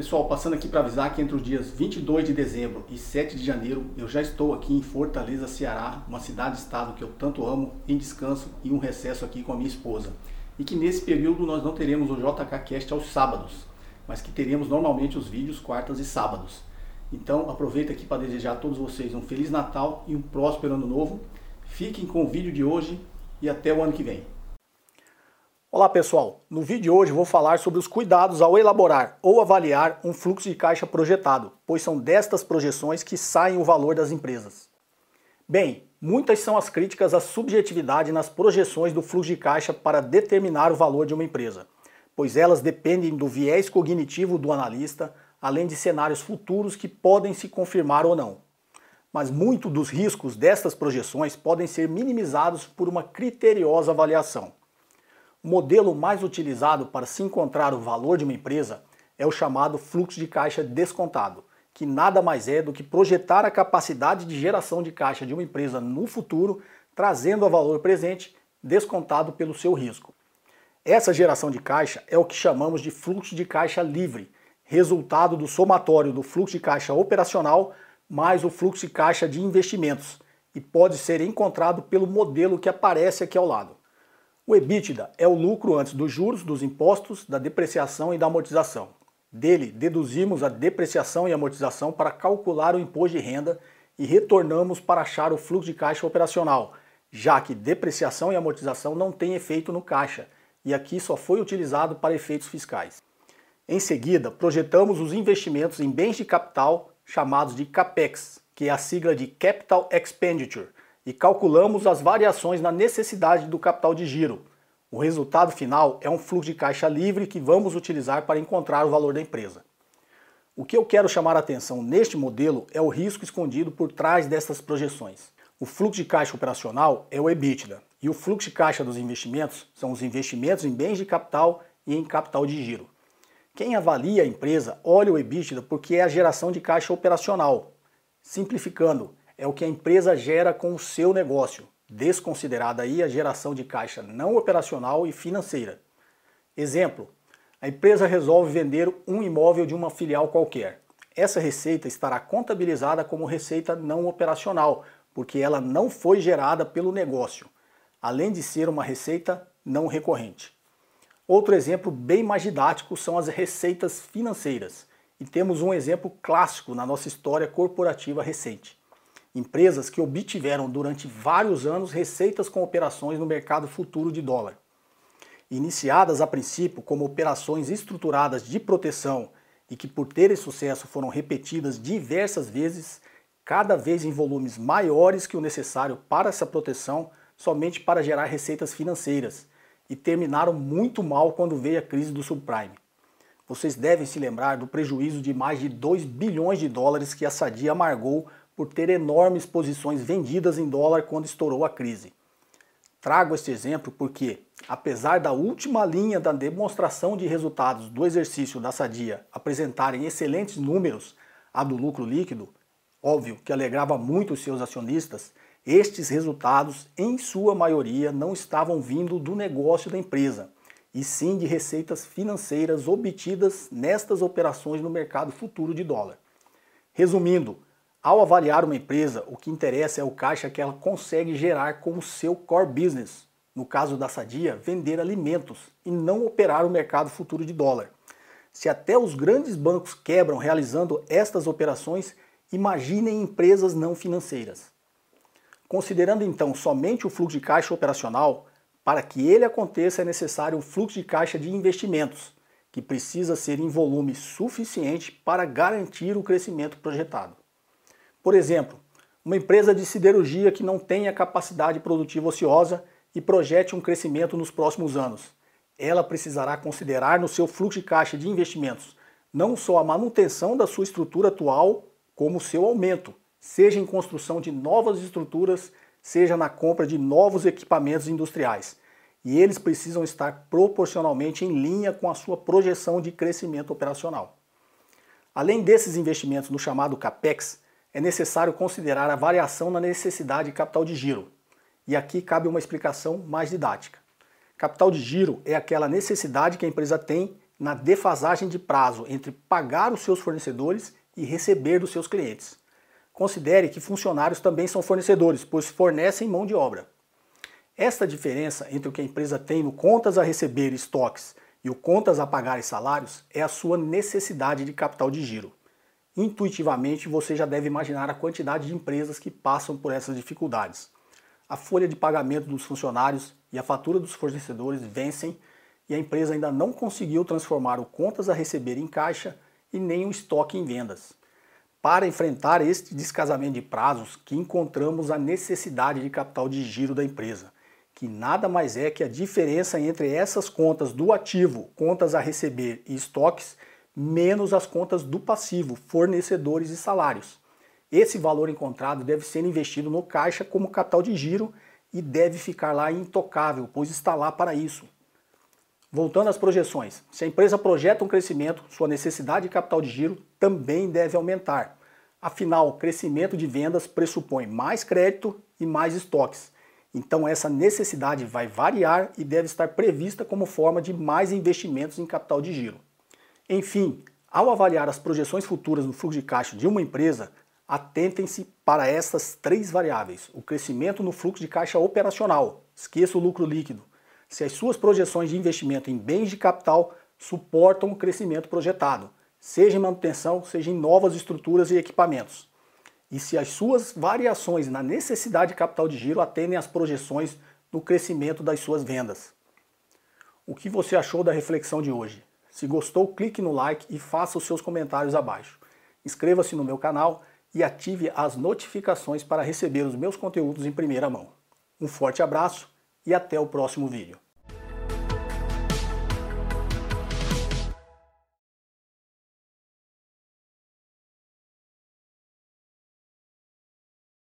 Pessoal, passando aqui para avisar que entre os dias 22 de dezembro e 7 de janeiro eu já estou aqui em Fortaleza, Ceará, uma cidade-estado que eu tanto amo, em descanso e um recesso aqui com a minha esposa. E que nesse período nós não teremos o JKCast aos sábados, mas que teremos normalmente os vídeos quartas e sábados. Então aproveito aqui para desejar a todos vocês um Feliz Natal e um próspero Ano Novo. Fiquem com o vídeo de hoje e até o ano que vem. Olá pessoal, no vídeo de hoje vou falar sobre os cuidados ao elaborar ou avaliar um fluxo de caixa projetado, pois são destas projeções que saem o valor das empresas. Bem, muitas são as críticas à subjetividade nas projeções do fluxo de caixa para determinar o valor de uma empresa, pois elas dependem do viés cognitivo do analista, além de cenários futuros que podem se confirmar ou não. Mas muito dos riscos destas projeções podem ser minimizados por uma criteriosa avaliação. O modelo mais utilizado para se encontrar o valor de uma empresa é o chamado fluxo de caixa descontado, que nada mais é do que projetar a capacidade de geração de caixa de uma empresa no futuro, trazendo a valor presente descontado pelo seu risco. Essa geração de caixa é o que chamamos de fluxo de caixa livre, resultado do somatório do fluxo de caixa operacional mais o fluxo de caixa de investimentos, e pode ser encontrado pelo modelo que aparece aqui ao lado. O EBITDA é o lucro antes dos juros, dos impostos, da depreciação e da amortização. Dele, deduzimos a depreciação e amortização para calcular o imposto de renda e retornamos para achar o fluxo de caixa operacional, já que depreciação e amortização não têm efeito no caixa e aqui só foi utilizado para efeitos fiscais. Em seguida, projetamos os investimentos em bens de capital chamados de CAPEX, que é a sigla de Capital Expenditure, e calculamos as variações na necessidade do capital de giro. O resultado final é um fluxo de caixa livre que vamos utilizar para encontrar o valor da empresa. O que eu quero chamar a atenção neste modelo é o risco escondido por trás dessas projeções. O fluxo de caixa operacional é o EBITDA e o fluxo de caixa dos investimentos são os investimentos em bens de capital e em capital de giro. Quem avalia a empresa olha o EBITDA porque é a geração de caixa operacional. Simplificando, é o que a empresa gera com o seu negócio, desconsiderada aí a geração de caixa não operacional e financeira. Exemplo: a empresa resolve vender um imóvel de uma filial qualquer. Essa receita estará contabilizada como receita não operacional, porque ela não foi gerada pelo negócio, além de ser uma receita não recorrente. Outro exemplo bem mais didático são as receitas financeiras. E temos um exemplo clássico na nossa história corporativa recente empresas que obtiveram durante vários anos receitas com operações no mercado futuro de dólar. Iniciadas a princípio como operações estruturadas de proteção e que, por terem sucesso, foram repetidas diversas vezes, cada vez em volumes maiores que o necessário para essa proteção, somente para gerar receitas financeiras, e terminaram muito mal quando veio a crise do subprime. Vocês devem se lembrar do prejuízo de mais de 2 bilhões de dólares que a Sadia amargou por ter enormes posições vendidas em dólar quando estourou a crise. Trago este exemplo porque, apesar da última linha da demonstração de resultados do exercício da Sadia apresentarem excelentes números, a do lucro líquido, óbvio que alegrava muito os seus acionistas, estes resultados, em sua maioria, não estavam vindo do negócio da empresa, e sim de receitas financeiras obtidas nestas operações no mercado futuro de dólar. Resumindo, ao avaliar uma empresa, o que interessa é o caixa que ela consegue gerar com o seu core business. No caso da Sadia, vender alimentos e não operar o mercado futuro de dólar. Se até os grandes bancos quebram realizando estas operações, imaginem empresas não financeiras. Considerando então somente o fluxo de caixa operacional, para que ele aconteça é necessário um fluxo de caixa de investimentos, que precisa ser em volume suficiente para garantir o crescimento projetado. Por exemplo, uma empresa de siderurgia que não tenha capacidade produtiva ociosa e projete um crescimento nos próximos anos. Ela precisará considerar no seu fluxo de caixa de investimentos não só a manutenção da sua estrutura atual, como o seu aumento, seja em construção de novas estruturas, seja na compra de novos equipamentos industriais. E eles precisam estar proporcionalmente em linha com a sua projeção de crescimento operacional. Além desses investimentos no chamado CAPEX, é necessário considerar a variação na necessidade de capital de giro. E aqui cabe uma explicação mais didática. Capital de giro é aquela necessidade que a empresa tem na defasagem de prazo entre pagar os seus fornecedores e receber dos seus clientes. Considere que funcionários também são fornecedores, pois fornecem mão de obra. Esta diferença entre o que a empresa tem no contas a receber estoques e o contas a pagar e salários é a sua necessidade de capital de giro. Intuitivamente você já deve imaginar a quantidade de empresas que passam por essas dificuldades. A folha de pagamento dos funcionários e a fatura dos fornecedores vencem e a empresa ainda não conseguiu transformar o contas a receber em caixa e nem o estoque em vendas. Para enfrentar este descasamento de prazos que encontramos a necessidade de capital de giro da empresa, que nada mais é que a diferença entre essas contas do ativo, contas a receber e estoques, menos as contas do passivo, fornecedores e salários. Esse valor encontrado deve ser investido no caixa como capital de giro e deve ficar lá intocável, pois está lá para isso. Voltando às projeções, se a empresa projeta um crescimento, sua necessidade de capital de giro também deve aumentar. Afinal, crescimento de vendas pressupõe mais crédito e mais estoques. Então, essa necessidade vai variar e deve estar prevista como forma de mais investimentos em capital de giro. Enfim, ao avaliar as projeções futuras no fluxo de caixa de uma empresa, atentem-se para essas três variáveis: o crescimento no fluxo de caixa operacional, esqueça o lucro líquido, se as suas projeções de investimento em bens de capital suportam o crescimento projetado, seja em manutenção, seja em novas estruturas e equipamentos. E se as suas variações na necessidade de capital de giro atendem às projeções no crescimento das suas vendas. O que você achou da reflexão de hoje? Se gostou, clique no like e faça os seus comentários abaixo. Inscreva-se no meu canal e ative as notificações para receber os meus conteúdos em primeira mão. Um forte abraço e até o próximo vídeo.